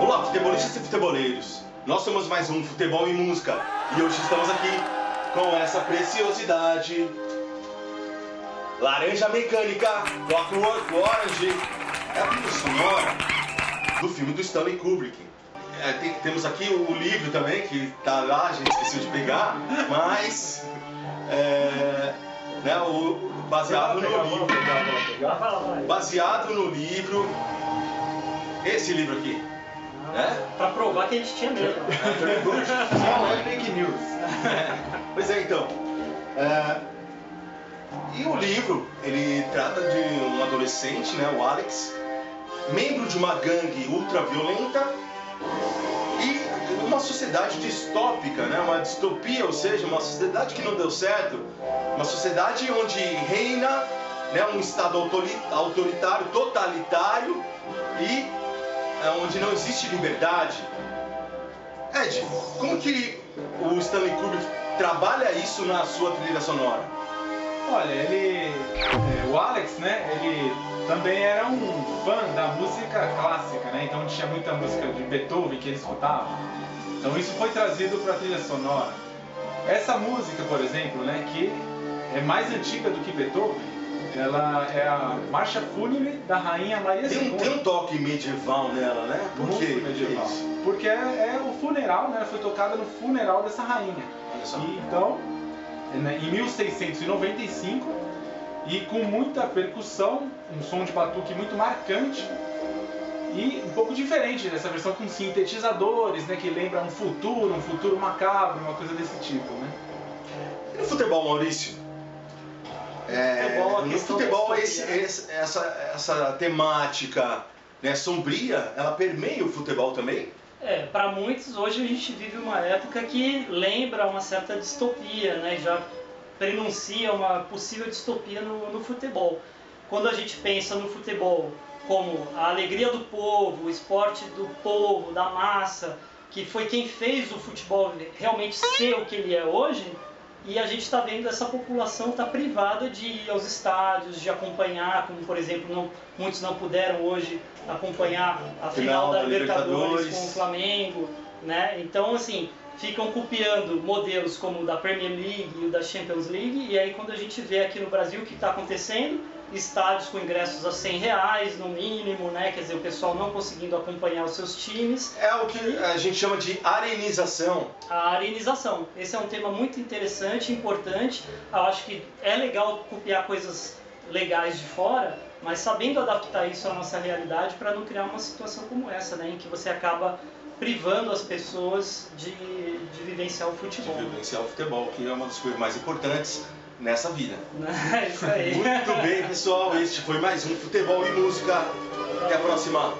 Olá, futebolistas e futeboleiros. Nós somos mais um Futebol e Música e hoje estamos aqui com essa preciosidade. Laranja Mecânica, Clockwork Orange, é a trilha sonora do filme do Stanley Kubrick. É, tem- temos aqui o livro também, que tá lá, a gente esqueceu de pegar, mas é, né, o, baseado no livro. Baseado no livro. Esse livro aqui. né? Pra provar que a gente tinha mesmo. Não é fake news. Pois é, então. é, E o livro, ele trata de um adolescente, né, o Alex, membro de uma gangue ultraviolenta uma sociedade distópica, né, uma distopia, ou seja, uma sociedade que não deu certo, uma sociedade onde reina né, um estado autori- autoritário, totalitário e é, onde não existe liberdade. Ed, como que o Stanley Kubrick trabalha isso na sua trilha sonora? Olha, ele. é, o Alex, né? Ele também era um fã da música clássica, né? Então tinha muita música de Beethoven que ele escutava. Então isso foi trazido para a trilha sonora. Essa música, por exemplo, né? Que é mais antiga do que Beethoven. Ela é a marcha fúnebre da rainha Maria Tem um, II. tem um toque medieval nela, né? Por Muito quê? medieval. Isso. Porque é, é o funeral, né? Foi tocada no funeral dessa rainha. E, então, né, em 1695, e com muita percussão, um som de batuque muito marcante e um pouco diferente dessa versão com sintetizadores, né, que lembra um futuro, um futuro macabro, uma coisa desse tipo, né? E no futebol, Maurício? É, Futebol, a no futebol, esse- né? esse- essa, essa temática né, sombria, ela permeia o futebol também? É, para muitos hoje a gente vive uma época que lembra uma certa distopia, né? Já prenuncia uma possível distopia no, no futebol. Quando a gente pensa no futebol como a alegria do povo, o esporte do povo, da massa, que foi quem fez o futebol realmente ser o que ele é hoje, e a gente está vendo essa população estar privada de ir aos estádios, de acompanhar, como por exemplo, não- muitos não puderam hoje acompanhar a final, da, Libertadores, com o Flamengo, né? Então assim ficam copiando modelos como o da Premier League e o da Champions League e aí quando a gente vê aqui no Brasil o que está acontecendo, estádios com ingressos a 100 reais no mínimo, né? Quer dizer, o pessoal não conseguindo acompanhar os seus times É o que a gente chama de arenização. a arenização. Esse é um tema muito interessante, importante. Eu acho que é legal copiar coisas legais de fora, mas sabendo adaptar isso à nossa realidade para não criar uma situação como essa, né, em que você acaba privando as pessoas de, de vivenciar o De futebol. vivenciar o futebol, que é uma das coisas mais importantes nessa vida. É isso aí. Muito bem, pessoal. Este foi mais um Futebol e Música. Até a próxima.